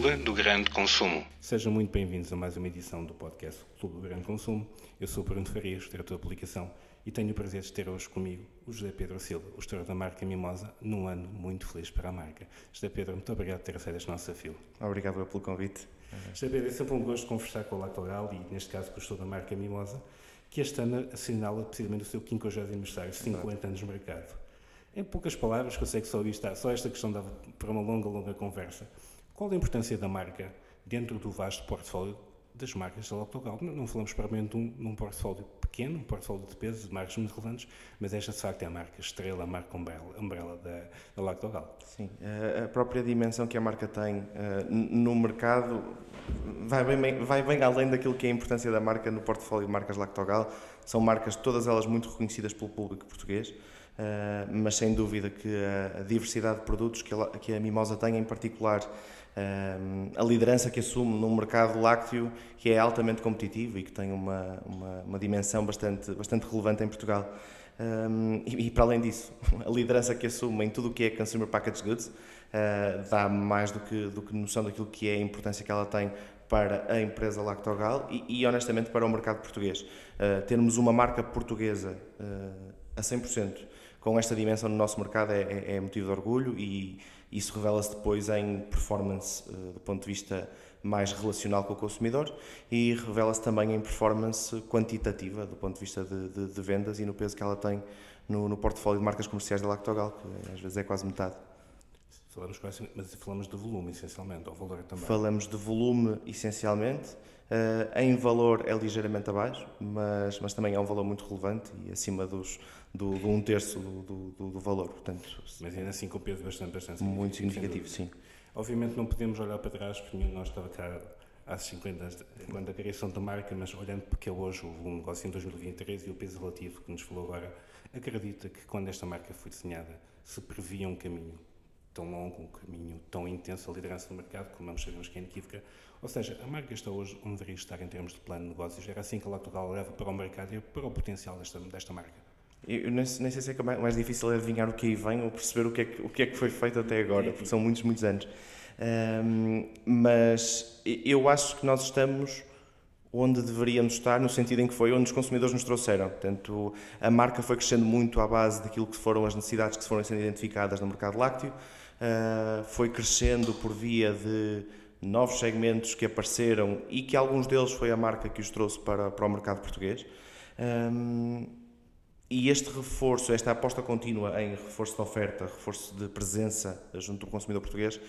Clube do Grande Consumo. Sejam muito bem-vindos a mais uma edição do podcast Clube do Grande Consumo. Eu sou Bruno Farias, diretor de aplicação, e tenho o prazer de ter hoje comigo o José Pedro Silva, o gestor da marca Mimosa, num ano muito feliz para a marca. José Pedro, muito obrigado por ter aceito este nosso desafio. Obrigado pelo convite. José Pedro, é sempre um gosto conversar com o Lactogal e, neste caso, com o gestor da marca Mimosa, que este ano assinala precisamente o seu 50 aniversário, 50 anos de mercado. Em poucas palavras, que eu sei que só está, só esta questão dava para uma longa, longa conversa. Qual a importância da marca dentro do vasto portfólio das marcas da Lactogal? Não, falamos propriamente de um, portfólio pequeno, um portfólio de peso, de marcas muito relevantes, mas esta de facto é a marca estrela, a marca umbrella, umbrella da, da Lactogal. Sim, a própria dimensão que a marca tem no mercado vai bem, vai bem além daquilo que é a importância da marca no portfólio de marcas Lactogal. São marcas, todas elas muito reconhecidas pelo público português. Uh, mas sem dúvida que a, diversidade de produtos que a, que a, Mimosa tem, em particular a liderança que assume num mercado lácteo que é altamente competitivo e que tem uma, uma, uma dimensão bastante, bastante relevante em Portugal. Um, e, e, para além disso, a liderança que assume em tudo o que é Consumer Packaged Goods uh, dá mais do que, do que noção daquilo que é a importância que ela tem para a empresa Lactogal e, e honestamente para o mercado português. Uh, termos uma marca portuguesa a 100% com esta dimensão no nosso mercado é, é, é motivo de orgulho e isso revela-se depois em performance uh, do ponto de vista mais relacional com o consumidor e revela-se também em performance quantitativa do ponto de vista de, de, de vendas e no peso que ela tem no, no, portfólio de marcas comerciais da Lactogal, que às vezes é quase metade. Falamos, mas falamos de volume, essencialmente, ou valor também? Falamos de volume, essencialmente. Uh, em valor é ligeiramente abaixo, mas, mas também é um valor muito relevante e acima dos, do, do um terço do, do, do, valor. Portanto, mas ainda assim com peso bastante, bastante significativo. Muito significativo, sim. Obviamente não podemos olhar para trás, porque nós estava cá há 50 anos, quando a criação da marca, mas olhando porque é hoje o negócio em 2023 e o peso relativo que nos falou agora, acredita que quando esta marca foi desenhada se previa um caminho tão longo, um caminho tão intenso, a liderança do mercado, como nós sabemos que é inequívoca. Ou seja, a marca está hoje onde deveria estar em termos de plano de negócios. Era assim que a Lactogal leva para o mercado e para o potencial desta, desta marca. Eu nem, nem sei se é mais difícil é adivinhar o que aí vem ou perceber o que, é que, o que é que foi feito até agora, porque são muitos, muitos anos. Um, mas eu acho que nós estamos onde deveríamos estar, no sentido em que foi onde os consumidores nos trouxeram. Portanto, a marca foi crescendo muito à base daquilo que foram as necessidades que foram sendo identificadas no mercado lácteo, uh, foi crescendo por via de novos segmentos que apareceram e que alguns deles foi a marca que os trouxe para, para o mercado português. Um, e este reforço, esta aposta contínua em reforço de oferta, reforço de presença junto do consumidor português,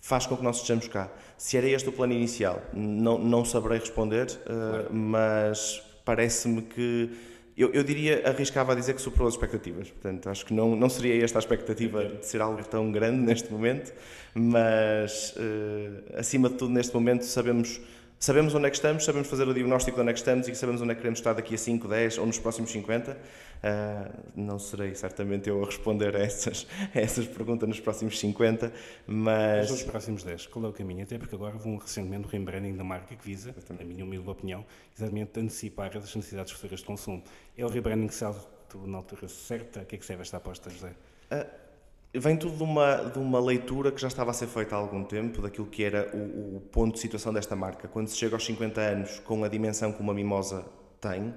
faz com que nós estejamos cá. Se era este o plano inicial, não, não saberei responder, uh, mas parece-me que eu, eu, diria, arriscava a dizer que superou as expectativas. Portanto, acho que não, não seria esta a expectativa de ser algo tão grande neste momento, mas uh, acima de tudo, neste momento, sabemos sabemos onde é que estamos, sabemos fazer o diagnóstico de onde é que estamos e sabemos onde é que queremos estar daqui a 5, 10 ou nos próximos 50. Uh, ah, não serei certamente eu a responder a essas, a essas perguntas nos próximos 50, mas... nos próximos 10, qual é o caminho? Até porque agora houve um, recentemente rebranding da marca que visa, na minha humilde opinião, exatamente antecipar as necessidades futuras de consumo. É o rebranding certo na altura certa? A que é que serve esta aposta, José? Uh, Vem tudo de uma, de uma leitura que já estava a ser feita há algum tempo, daquilo que era o, o ponto de situação desta marca. Quando se chega aos 50 anos, com a dimensão que uma mimosa tem,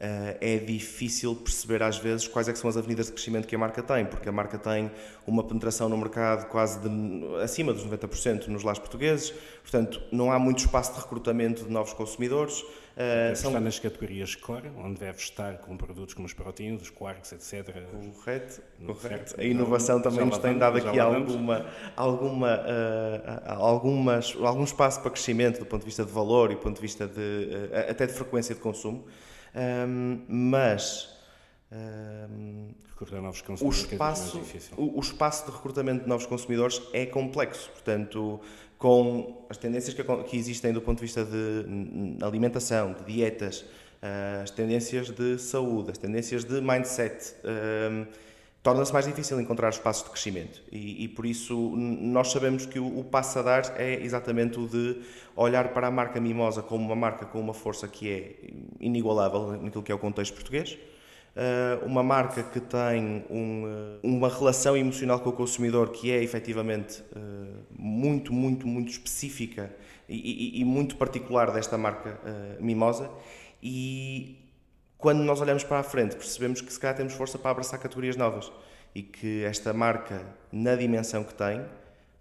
é difícil perceber às vezes quais é são as avenidas de crescimento que a marca tem, porque a marca tem uma penetração no mercado quase de, acima dos 90% nos lares portugueses, portanto não há muito espaço de recrutamento de novos consumidores. Uh, são... Está nas categorias core, onde deve estar com produtos como os proteínas, os quarks, etc. Correto, correto. A inovação também nos tem dado aqui alguma, alguma, uh, algumas, algum espaço para crescimento do ponto de vista de valor e do ponto de vista de, até de frequência de consumo. Um, mas um, novos o, espaço, é o, o, espaço de recrutamento de novos consumidores é complexo. Portanto, com as tendências que, que existem do ponto de vista de alimentação, de dietas, uh, as tendências de saúde, as tendências de mindset. Um, torna-se mais difícil encontrar espaços de crescimento. E, e por isso nós sabemos que o, o, passo a dar é exatamente o de olhar para a marca Mimosa como uma marca com uma força que é inigualável naquilo que é o contexto português. uh, uma marca que tem um, uh, uma relação emocional com o consumidor que é efetivamente uh, muito, muito, muito específica e, e, e muito particular desta marca Mimosa. E quando nós olhamos para a frente, percebemos que se calhar temos força para abraçar categorias novas e que esta marca, na dimensão que tem,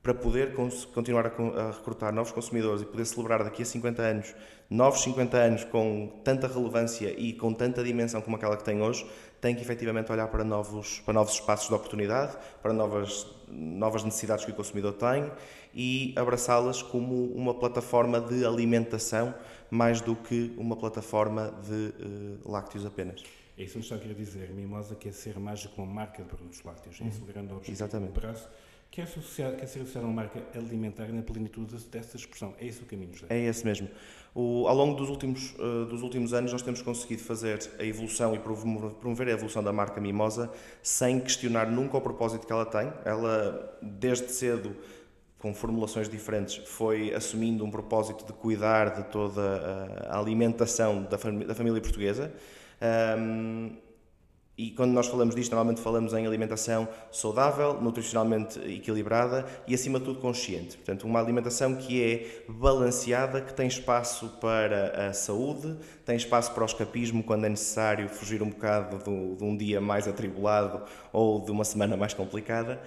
para poder continuar a, recrutar novos consumidores e poder celebrar daqui a 50 anos, novos 50 anos com tanta relevância e com tanta dimensão como aquela que tem hoje, tem que efetivamente olhar para novos, para novos espaços de oportunidade, para novas, novas necessidades que o consumidor tem e abraçá-las como uma plataforma de alimentação mais do que uma plataforma de uh, lácteos apenas. É isso que está a querer dizer. Mimosa quer ser mais do que uma marca de produtos lácteos. É esse o grande objetivo. Exatamente. Prazo quer, associar, quer ser associado a uma marca alimentar na plenitude dessa expressão. É esse o caminho, José? É esse mesmo. O, ao longo dos últimos, uh, dos últimos anos, nós temos conseguido fazer a evolução e promover a evolução da marca Mimosa sem questionar nunca o propósito que ela tem. Ela, desde cedo, com formulações diferentes, foi assumindo um propósito de cuidar de toda a alimentação da, fam da família portuguesa. Um, e quando nós falamos disto, normalmente falamos em alimentação saudável, nutricionalmente equilibrada e, acima de tudo, consciente. Portanto, uma alimentação que é balanceada, que tem espaço para a saúde, tem espaço para o escapismo quando é necessário fugir um bocado do, de um dia mais atribulado ou de uma semana mais complicada.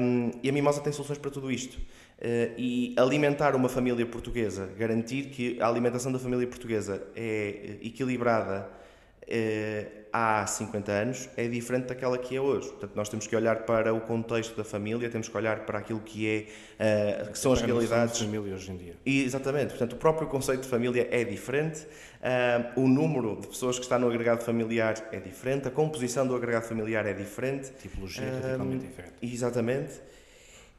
Um, e a Mimosa tem soluções para tudo isto. Uh, e alimentar uma família portuguesa, garantir que a alimentação da família portuguesa é equilibrada eh, há 50 anos é diferente daquela que é hoje. Portanto, nós temos que olhar para o contexto da família, temos que olhar para aquilo que, é, uh, que são as realidades. De família hoje em dia. E, exatamente. Portanto, o próprio conceito de família é diferente, uh, o número de pessoas que está no agregado familiar é diferente, a composição do agregado familiar é diferente. A tipologia é radicalmente diferente. Exatamente.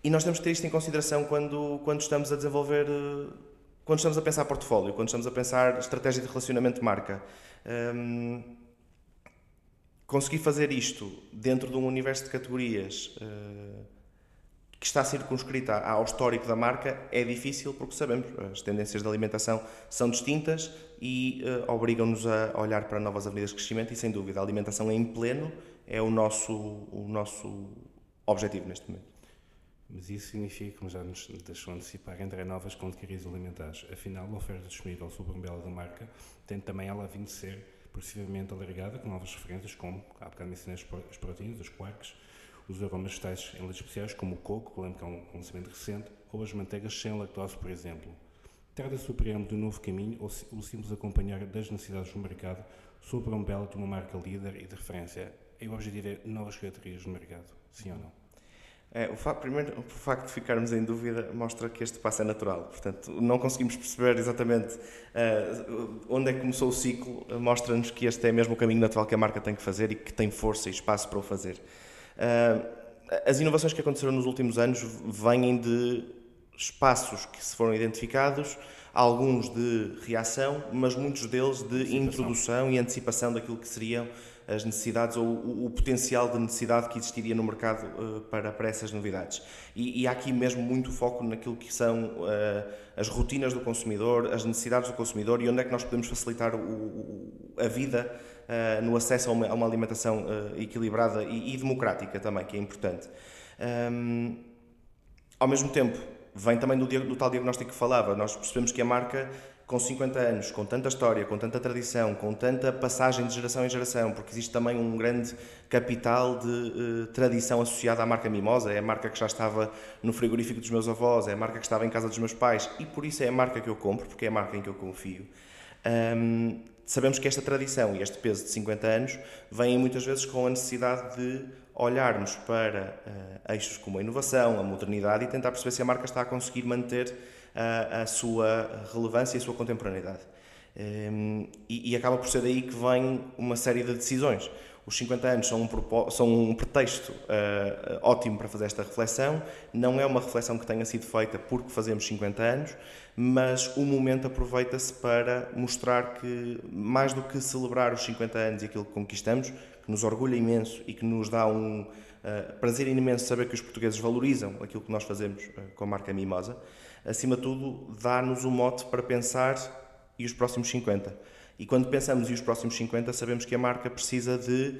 E nós temos que ter isto em consideração quando, quando estamos a desenvolver, quando estamos a pensar portfólio, quando estamos a pensar estratégia de relacionamento de marca. Um, conseguir fazer isto dentro de um universo de categorias uh, que está circunscrita ao histórico da marca é difícil porque sabemos as tendências de alimentação são distintas e uh, obrigam-nos a olhar para novas avenidas de crescimento e sem dúvida a alimentação em pleno é o nosso o nosso objetivo neste momento. Mas isso significa, como já nos deixou antecipar, entrar novas categorias alimentares. Afinal, a oferta disponível sob a umbrella da marca tem também ela vindo ser progressivamente alargada, com novas referências, como, há bocado mencionei as proteínas, os quarks, os aromas vegetais em leites especiais, como o coco, que lembro que é um conhecimento recente, ou as manteigas sem lactose, por exemplo. Trata-se do preâmbulo de um novo caminho ou o simples acompanhar das necessidades do mercado sob a umbrella de uma marca líder e de referência? E o objetivo é novas categorias do mercado, sim ou não? É, o facto, primeiro, o facto de ficarmos em dúvida mostra que este passo é natural. Portanto, não conseguimos perceber exatamente uh, onde é que começou o ciclo, mostra-nos que este é mesmo o caminho natural que a marca tem que fazer e que tem força e espaço para o fazer. Uh, as inovações que aconteceram nos últimos anos vêm de espaços que se foram identificados, alguns de reação, mas muitos deles de introdução e antecipação daquilo que seriam as necessidades ou o, o, potencial de necessidade que existiria no mercado uh, para, para essas novidades. E, e, há aqui mesmo muito foco naquilo que são uh, as rotinas do consumidor, as necessidades do consumidor e onde é que nós podemos facilitar o, o, a vida uh, no acesso a uma, a uma alimentação equilibrada e, e, democrática também, que é importante. Um, ao mesmo tempo, vem também do, do tal diagnóstico que falava, nós percebemos que a marca com 50 anos, com tanta história, com tanta tradição, com tanta passagem de geração em geração, porque existe também um grande capital de uh, tradição associada à marca Mimosa, é a marca que já estava no frigorífico dos meus avós, é a marca que estava em casa dos meus pais e por isso é a marca que eu compro, porque é a marca em que eu confio. Um, sabemos que esta tradição e este peso de 50 anos vêm muitas vezes com a necessidade de olharmos para uh, eixos como a inovação, a modernidade e tentar perceber se a marca está a conseguir manter a, a sua relevância e a sua contemporaneidade. Um, e, e, acaba por ser daí que vem uma série de decisões. Os 50 anos são um, são um pretexto uh, ótimo para fazer esta reflexão. Não é uma reflexão que tenha sido feita porque fazemos 50 anos, mas o momento aproveita-se para mostrar que, mais do que celebrar os 50 anos e aquilo que conquistamos, que nos orgulha imenso e que nos dá um uh, prazer imenso saber que os portugueses valorizam aquilo que nós fazemos uh, com a marca Mimosa, acima de tudo, dá-nos um mote para pensar e os próximos 50. E quando pensamos e os próximos 50, sabemos que a marca precisa de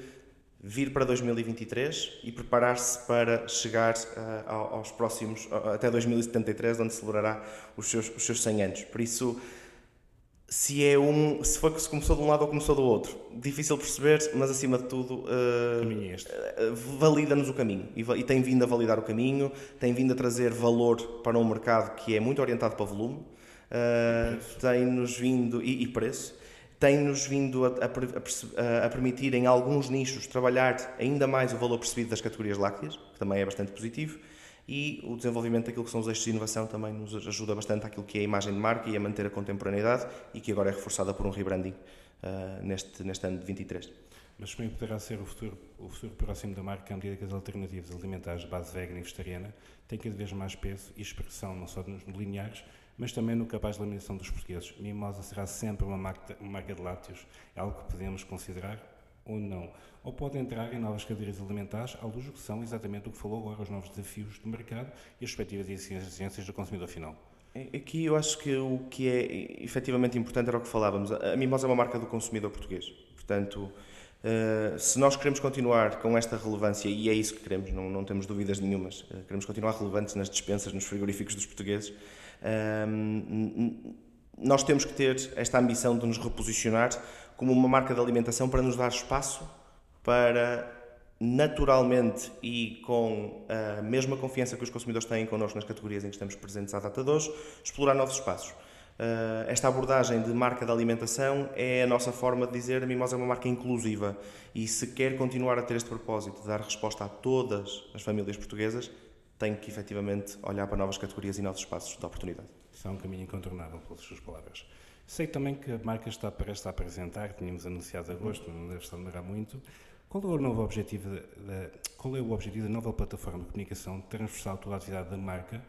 vir para 2023 e preparar-se para chegar uh, aos próximos, até 2073, onde celebrará os seus, os seus 100 anos. Por isso, se é um, se foi que se começou de um lado ou começou do outro, difícil perceber, mas acima de tudo, uh, valida-nos o caminho. E, e, tem vindo a validar o caminho, tem vindo a trazer valor para um mercado que é muito orientado para volume, tem-nos vindo, e, e preço, tem-nos vindo a, a, a, permitir, em alguns nichos, trabalhar ainda mais o valor percebido das categorias lácteas, que também é bastante positivo, e o desenvolvimento daquilo que são os eixos de inovação também nos ajuda bastante àquilo que é a imagem de marca e a manter a contemporaneidade e que agora é reforçada por um rebranding uh, neste, neste ano de 23. Mas também poderá ser o futuro, o futuro próximo da marca à medida que as alternativas alimentares de base vegana e vegetariana têm cada vez mais peso e expressão, não só nos lineares, mas também no capaz de alimentação dos portugueses. Mimosa será sempre uma marca, uma marca de lácteos, é algo que podemos considerar ou não. Ou pode entrar em novas cadeiras alimentares, à luz do que são exatamente o que falou agora, os novos desafios do mercado e as respectivas exigências do consumidor final. Aqui eu acho que o que é efetivamente importante era o que falávamos. A Mimosa é uma marca do consumidor português. Portanto, Uh, se nós queremos continuar com esta relevância, e é isso que queremos, não, não temos dúvidas nenhumas, uh, queremos continuar relevantes nas dispensas, nos frigoríficos dos portugueses, nós temos que ter esta ambição de nos reposicionar como uma marca de alimentação para nos dar espaço para naturalmente e com a mesma confiança que os consumidores têm connosco nas categorias em que estamos presentes à data de hoje, explorar novos espaços. Ah, esta abordagem de marca de alimentação é a nossa forma de dizer a Mimosa é uma marca inclusiva e se quer continuar a ter este propósito de dar resposta a todas as famílias portuguesas, tem que efetivamente olhar para novas categorias e novos espaços de oportunidade. Isso é um caminho incontornável, pelas suas palavras. Sei também que a marca está prestes a apresentar, tínhamos anunciado agosto, não deve estar a demorar muito. Qual é o novo objetivo da, qual é o objetivo da nova plataforma de comunicação transversal toda a atividade da marca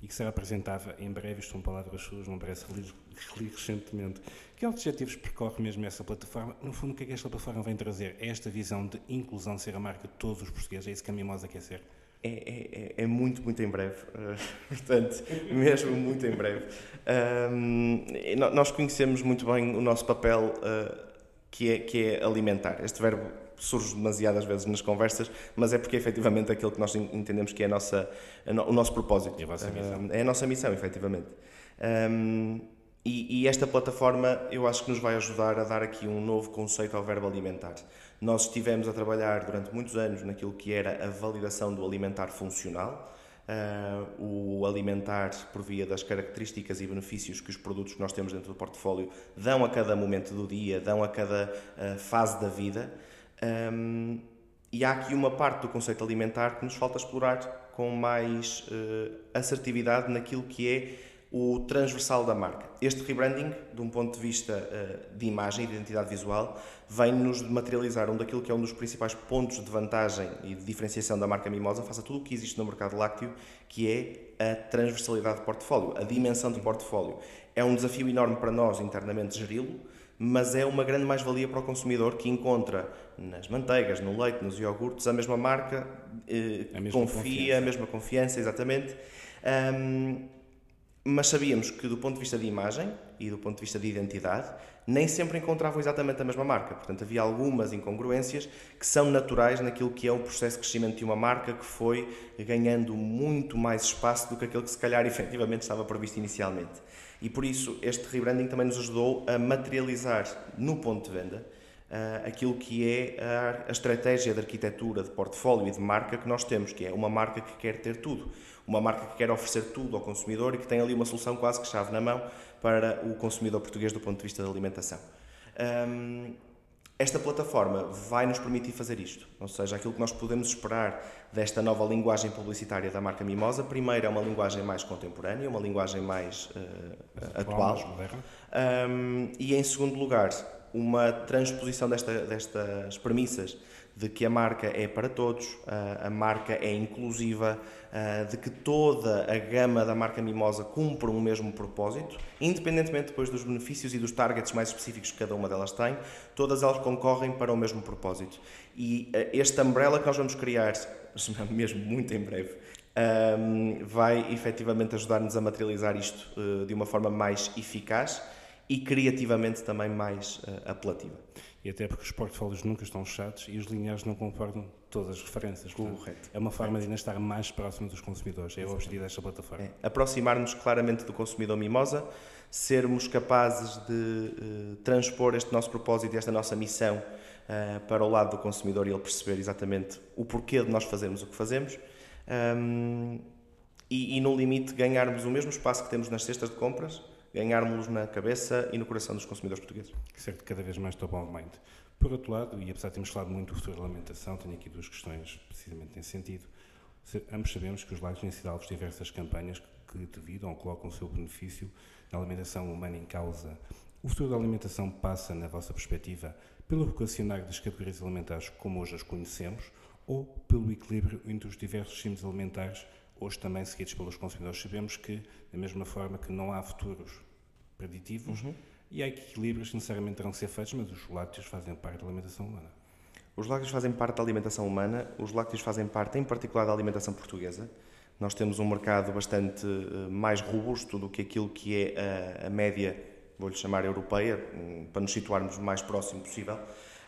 e que será apresentada em breve, isto são palavras suas, não parece que li recentemente. Que objetivos percorre mesmo essa plataforma? No fundo, o que é que esta plataforma vem trazer? É esta visão de inclusão ser a marca de todos os portugueses? É isso que a Mimosa quer ser? É, é, é, é, muito, muito em breve. Uh, portanto, mesmo muito em breve. Um, nós conhecemos muito bem o nosso papel uh, que, é, que é alimentar. Este verbo surge demasiadas vezes nas conversas, mas é porque é efetivamente aquilo que nós entendemos que é a nossa, a no, o nosso propósito. É a vossa missão. Uh, é a nossa missão, efetivamente. Um, e, e, esta plataforma eu acho que nos vai ajudar a dar aqui um novo conceito ao verbo alimentar. Nós estivemos a trabalhar durante muitos anos naquilo que era a validação do alimentar funcional, uh, o alimentar por via das características e benefícios que os produtos que nós temos dentro do portfólio dão a cada momento do dia, dão a cada uh, fase da vida. Um, e há aqui uma parte do conceito alimentar que nos falta explorar com mais uh, assertividade naquilo que é o transversal da marca. Este rebranding, de um ponto de vista uh, de imagem e de identidade visual, vem-nos materializar um daquilo que é um dos principais pontos de vantagem e de diferenciação da marca Mimosa face a tudo o que existe no mercado lácteo, que é a transversalidade de portfólio, a dimensão de portfólio. É um desafio enorme para nós internamente geri-lo, mas é uma grande mais-valia para o consumidor que encontra nas manteigas, no leite, nos iogurtes, a mesma marca, eh, a mesma confia, confiança. a mesma confiança, exatamente. Um, mas sabíamos que do ponto de vista de imagem e do ponto de vista de identidade, nem sempre encontravam exatamente a mesma marca. Portanto, havia algumas incongruências que são naturais naquilo que é o processo de crescimento de uma marca que foi ganhando muito mais espaço do que aquele que se calhar efetivamente estava previsto inicialmente. E por isso este rebranding também nos ajudou a materializar no ponto de venda uh, aquilo que é a, a estratégia de arquitetura, de portfólio e de marca que nós temos, que é uma marca que quer ter tudo uma marca que quer oferecer tudo ao consumidor e que tem ali uma solução quase que chave na mão para o consumidor português do ponto de vista da alimentação. Um, esta plataforma vai nos permitir fazer isto, ou seja, aquilo que nós podemos esperar desta nova linguagem publicitária da marca Mimosa, primeiro é uma linguagem mais contemporânea, uma linguagem mais uh, atual, um, e em segundo lugar, uma transposição desta, destas premissas de que a marca é para todos, a marca é inclusiva, de que toda a gama da marca Mimosa cumpre um mesmo propósito, independentemente depois dos benefícios e dos targets mais específicos que cada uma delas tem, todas elas concorrem para o mesmo propósito. E este umbrella que nós vamos criar, mesmo muito em breve, vai efetivamente ajudar-nos a materializar isto de uma forma mais eficaz e criativamente também mais uh, apelativa. E até porque os portfólios nunca estão fechados e os lineares não concordam todas as referências. Correto. É uma forma de ainda estar mais próximo dos consumidores. É o objetivo desta plataforma. É. Aproximar-nos claramente do consumidor mimosa, sermos capazes de uh, transpor este nosso propósito e esta nossa missão uh, para o lado do consumidor e ele perceber exatamente o porquê de nós fazermos o que fazemos. Um, e, e, no limite, ganharmos o mesmo espaço que temos nas cestas de compras, ganharmos na cabeça e no coração dos consumidores portugueses. Certo, cada vez mais top of mind. Por outro lado, e apesar de termos falado muito do futuro da alimentação, tenho aqui duas questões precisamente nesse sentido. Ambos sabemos que os lagos têm sido alvos de diversas campanhas que devidam ou colocam o seu benefício na alimentação humana em causa. O futuro da alimentação passa, na vossa perspectiva, pelo vocacionário das categorias alimentares como hoje as conhecemos ou pelo equilíbrio entre os diversos símbolos alimentares, hoje também seguidos pelos consumidores. Sabemos que, da mesma forma que não há futuros preditivos, uhum. e há equilíbrios que necessariamente terão que ser feitos, mas os lácteos fazem parte da alimentação humana. Os lácteos fazem parte da alimentação humana, os lácteos fazem parte, em particular, da alimentação portuguesa. Nós temos um mercado bastante uh, mais robusto do que aquilo que é a, a média, vou-lhe chamar europeia, um, para nos situarmos o mais próximo possível.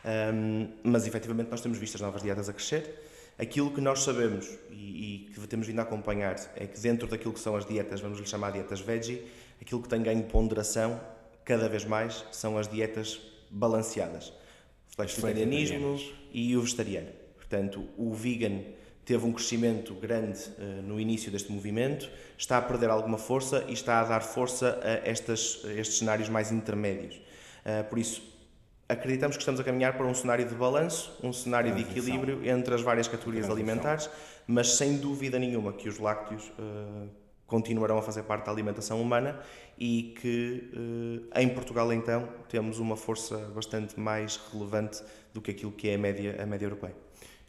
Um, mas efetivamente nós temos visto as novas dietas a crescer. Aquilo que nós sabemos e, e, que temos vindo a acompanhar é que dentro daquilo que são as dietas, vamos lhe chamar dietas veggie, aquilo que tem ganho ponderação cada vez mais são as dietas balanceadas. O vegetarianismo e o vegetariano. Portanto, o vegan teve um crescimento grande uh, no início deste movimento, está a perder alguma força e está a dar força a, estas, a estes cenários mais intermédios. Uh, por isso, acreditamos que estamos a caminhar para um cenário de balanço, um cenário de equilíbrio entre as várias categorias alimentares, mas sem dúvida nenhuma que os lácteos uh, continuarão a fazer parte da alimentação humana e que em Portugal então temos uma força bastante mais relevante do que aquilo que é a média, a média europeia.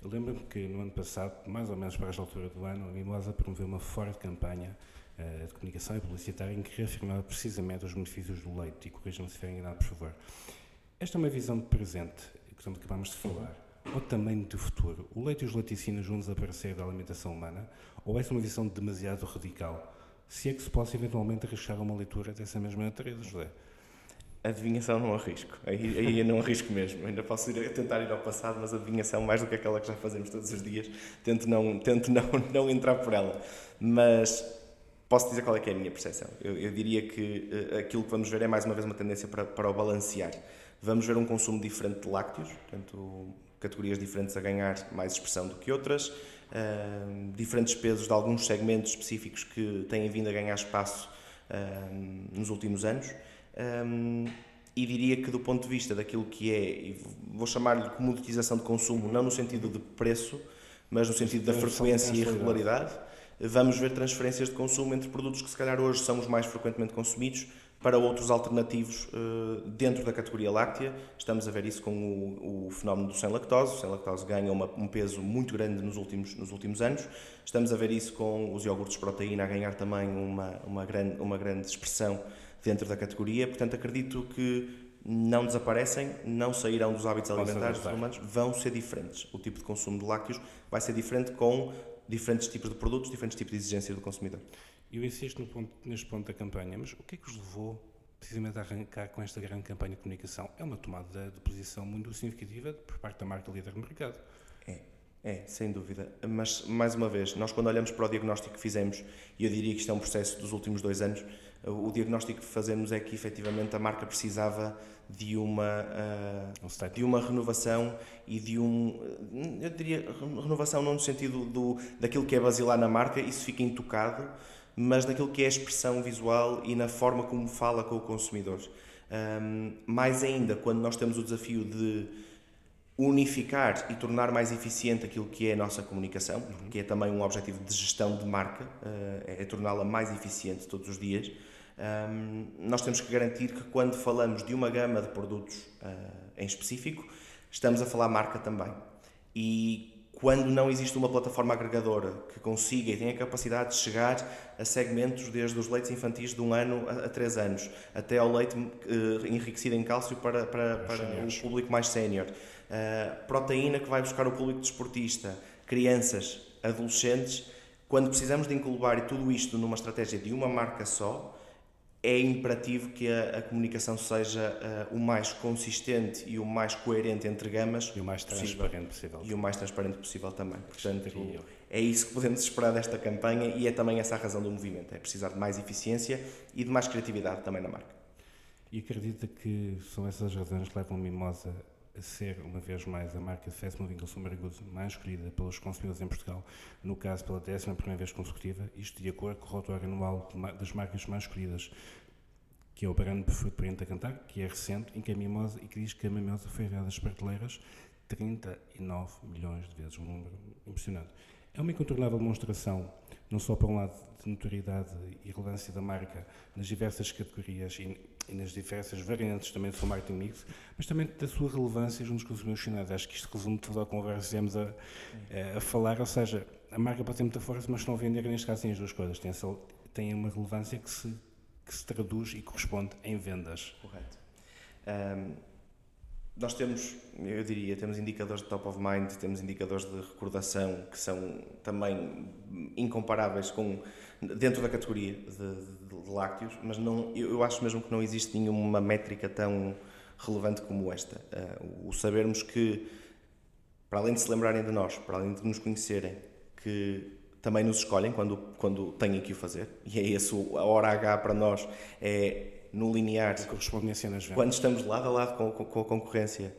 Eu lembro-me que no ano passado, mais ou menos para esta altura do ano, a Mimosa promoveu uma forte campanha uh, de comunicação e publicitária em que reafirmava precisamente os benefícios do leite. E corrijam-me se estiver enganado, por favor. Esta é uma visão de presente, que acabamos de falar, ou também de futuro. O leite e os laticínios vão desaparecer da alimentação humana? Ou é uma visão demasiado radical? Se é que se possa eventualmente arriscar uma leitura dessa mesma natureza, José? Adivinhação não arrisco. Aí, aí eu não arrisco mesmo. Ainda posso ir, tentar ir ao passado, mas adivinhação, mais do que aquela que já fazemos todos os dias, tento não, tento não, não entrar por ela. Mas posso dizer qual é que é a minha percepção. Eu, eu diria que uh, aquilo que vamos ver é mais uma vez uma tendência para, para o balancear. Vamos ver um consumo diferente de lácteos, portanto, categorias diferentes a ganhar mais expressão do que outras, uh, diferentes pesos de alguns segmentos específicos que têm vindo a ganhar espaço uh, nos últimos anos. Um, e diria que do ponto de vista daquilo que é, vou chamar-lhe comoditização de consumo, não no sentido de preço, mas no sentido da frequência e regularidade, vamos ver transferências de consumo entre produtos que se calhar hoje são os mais frequentemente consumidos para outros alternativos uh, dentro da categoria láctea. Estamos a ver isso com o, o fenómeno do sem lactose. O sem lactose ganha uma, um peso muito grande nos últimos, nos últimos anos. Estamos a ver isso com os iogurtes de proteína a ganhar também uma, uma, grande, uma grande expressão dentro da categoria. Portanto, acredito que não desaparecem, não sairão dos hábitos alimentares dos humanos, vão ser diferentes. O tipo de consumo de lácteos vai ser diferente com diferentes tipos de produtos, diferentes tipos de exigências do consumidor. Eu insisto ponto, neste ponto da campanha, mas o que é que os levou precisamente a arrancar com esta grande campanha de comunicação? É uma tomada de posição muito significativa por parte da marca líder do mercado. É, é, sem dúvida. Mas, mais uma vez, nós quando olhamos para o diagnóstico que fizemos, e eu diria que isto é um processo dos últimos dois anos, o diagnóstico que fazemos é que efetivamente a marca precisava de uma uh, de uma renovação e de um eu diria renovação não no sentido do daquilo que é basilar na marca isso fica intocado mas naquilo que é a expressão visual e na forma como fala com o consumidor um, mais ainda quando nós temos o desafio de unificar e tornar mais eficiente aquilo que é a nossa comunicação, uhum. que é também um objetivo de gestão de marca, uh, é torná-la mais eficiente todos os dias um, nós temos que garantir que quando falamos de uma gama de produtos uh, em específico, estamos a falar marca também. E quando não existe uma plataforma agregadora que consiga e tenha a capacidade de chegar a segmentos desde os leites infantis de um ano a, a três anos, até ao leite uh, enriquecido em cálcio para, para, para o público mais sénior, uh, proteína que vai buscar o público desportista, crianças, adolescentes, quando precisamos de englobar tudo isto numa estratégia de uma marca só, é imperativo que a, a comunicação seja uh, o mais consistente e o mais coerente entre gamas e o mais transparente possível. E o mais transparente possível também. Portanto, é isso que podemos esperar desta campanha e é também essa a razão do movimento. É precisar de mais eficiência e de mais criatividade também na marca. E acredita que são essas razões que levam a Mimosa ser, uma vez mais, a marca de Fast Moving Consumer Goods mais escolhida pelos consumidores em Portugal, no caso pela 11 vez consecutiva, isto de acordo com o relatório anual das marcas mais escolhidas, que é o Brand Footprint a Cantar, que é recente, em que a Mimosa, e que diz que a Mimosa foi enviada às prateleiras 39 milhões de vezes, um número impressionante. É uma incontornável demonstração, não só por um lado de notoriedade e relevância da marca nas diversas categorias e, e nas diversas variantes também do seu marketing mix, mas também da sua relevância junto com os consumidores finais. Acho que isto resume toda a conversa que estivemos a, a, falar, ou seja, a marca pode ter muita força, mas se não vender, neste caso tem as duas coisas. Tem, tem uma relevância que se, que se traduz e corresponde em vendas. Correto. Um, nós temos, eu diria, temos indicadores de top of mind, temos indicadores de recordação que são também incomparáveis com dentro da categoria de, de, de lácteos, mas não, eu acho mesmo que não existe nenhuma métrica tão relevante como esta. Uh, o sabermos que, para além de se lembrarem de nós, para além de nos conhecerem, que também nos escolhem quando, quando têm que o fazer, e é isso, a hora H para nós é no linear. Correspondência nas vendas. Quando estamos lado a lado com, com, com a concorrência,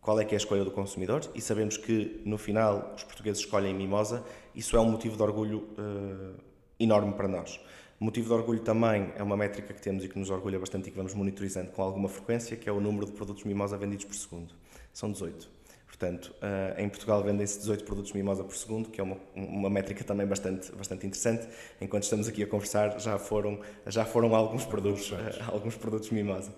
qual é que é a escolha do consumidor e sabemos que no final os portugueses escolhem Mimosa, isso é um motivo de orgulho uh, enorme para nós. Motivo de orgulho também é uma métrica que temos e que nos orgulha bastante e que vamos monitorizando com alguma frequência, que é o número de produtos Mimosa vendidos por segundo. São 18. Portanto, uh, em Portugal vendem-se 18 produtos Mimosa por segundo, que é uma, uma métrica também bastante, bastante interessante. Enquanto estamos aqui a conversar, já foram, já foram alguns produtos, uh, alguns produtos Mimosa.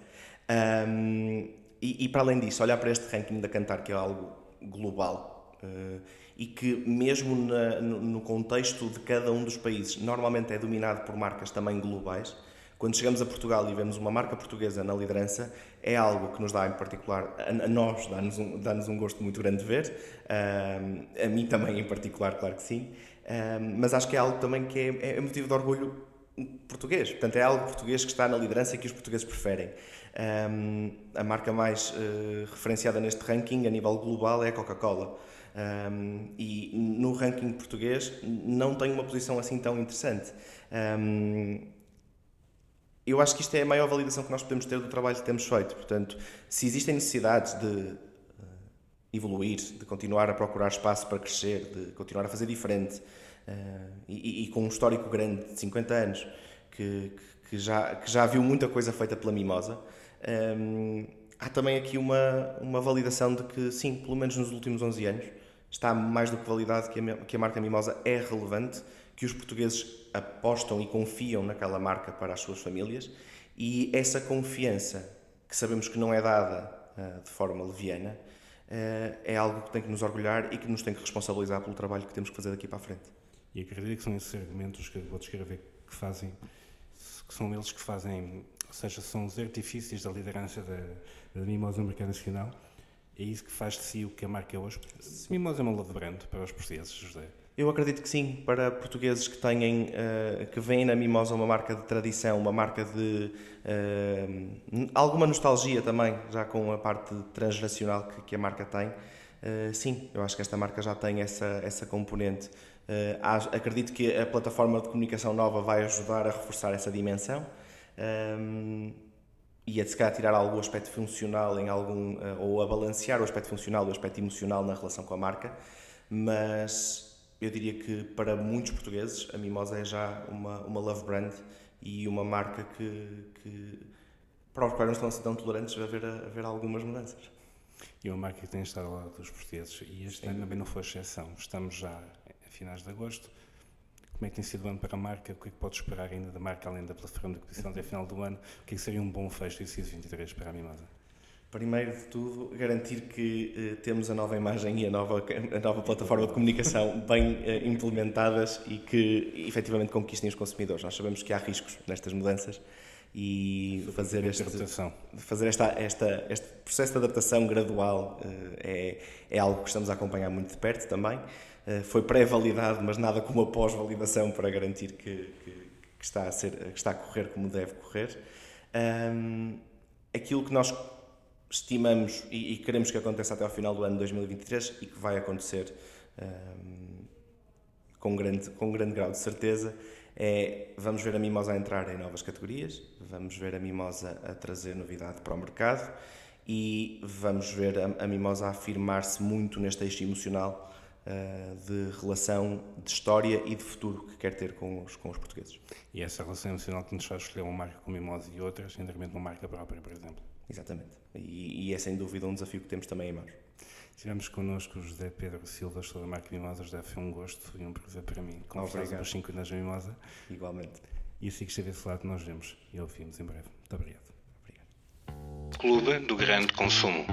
Um, e, e, para além disso, olhar para este ranking da Cantar, que é algo global, uh, e que mesmo na, no, no contexto de cada um dos países, normalmente é dominado por marcas também globais, quando chegamos a Portugal e vemos uma marca portuguesa na liderança, é algo que nos dá em particular, a, nós dá-nos um, dá um gosto muito grande de ver, a mim também em particular, claro que sim, mas acho que é algo também que é, é motivo de orgulho português. Portanto, é algo português que está na liderança e que os portugueses preferem. Um, a marca mais uh, referenciada neste ranking a nível global é a Coca-Cola. Um, e no ranking português não tem uma posição assim tão interessante. Um, eu acho que isto é a maior validação que nós podemos ter do trabalho que temos feito. Portanto, se existem necessidades de uh, evoluir, de continuar a procurar espaço para crescer, de continuar a fazer diferente, uh, e, e, com um histórico grande de 50 anos, que, que, já, que já viu muita coisa feita pela Mimosa, um, ehm, há também aqui uma, uma validação de que, sim, pelo menos nos últimos 11 anos, está mais do que validado que a, que a marca Mimosa é relevante, que os portugueses apostam e confiam naquela marca para as suas famílias e essa confiança, que sabemos que não é dada uh, de forma leviana, uh, é algo que tem que nos orgulhar e que nos tem que responsabilizar pelo trabalho que temos que fazer daqui para a frente. E acredito que são esses argumentos que vou descrever que fazem, que são eles que fazem, ou seja, são os artifícios da liderança da, da Mimosa mercado nacional. É isso que faz de si o que a marca é hoje. Mimosa é uma brand para os portugueses, José. Eu acredito que sim, para portugueses que têm, uh, que veem na Mimosa uma marca de tradição, uma marca de uh, alguma nostalgia também, já com a parte transgeracional que, que a marca tem. Uh, sim, eu acho que esta marca já tem essa, essa componente. acredito que a plataforma de comunicação nova vai ajudar a reforçar essa dimensão e a, se calhar, tirar algum aspecto funcional em algum, ou a balancear o aspecto funcional e o aspecto emocional na relação com a marca, mas eu diria que para muitos portugueses a Mimosa é já uma, uma love brand e uma marca que, que para os quais não estão assim tão tolerantes a ver, a ver algumas mudanças. E uma marca que tem estado ao lado dos portugueses e este Sim. ano também não foi exceção. Estamos já a finais de agosto. Como é que tem sido o ano para a marca? O que é que pode esperar ainda da marca, além da plataforma de competição até final do ano? O que é que seria um bom fecho de 2023 para a Mimosa? Primeiro de tudo, garantir que eh, temos a nova imagem e a nova, a nova plataforma de comunicação bem eh, implementadas e que efetivamente conquistem os consumidores. Nós sabemos que há riscos nestas mudanças e fazer, este, fazer esta, esta, este processo de adaptação gradual eh, é, é algo que estamos a acompanhar muito de perto também. Eh, foi pré-validado, mas nada como a pós-validação para garantir que, que que está, a ser, que está a correr como deve correr. Um, aquilo que nós estimamos e, e, queremos que aconteça até ao final do ano de 2023 e que vai acontecer um, com, grande, com grande grau de certeza é vamos ver a Mimosa a entrar em novas categorias, vamos ver a Mimosa a trazer novidade para o mercado e vamos ver a, a Mimosa a afirmar-se muito neste eixo emocional uh, de relação, de história e de futuro que quer ter com os, com os portugueses. E essa relação emocional que nos faz escolher uma marca como Mimosa e outras, em detrimento de uma marca própria, por exemplo. Exatamente. E, e, é sem dúvida um desafio que temos também em mãos. Tivemos connosco o José Pedro Silva, sobre a marca Mimosa. José, foi um gosto e um prazer para mim conversar dos 5 anos da Mimosa. Igualmente. E assim que estiver desse lado, nós vemos e ouvimos em breve. Muito obrigado. obrigado. Clube do Grande Consumo.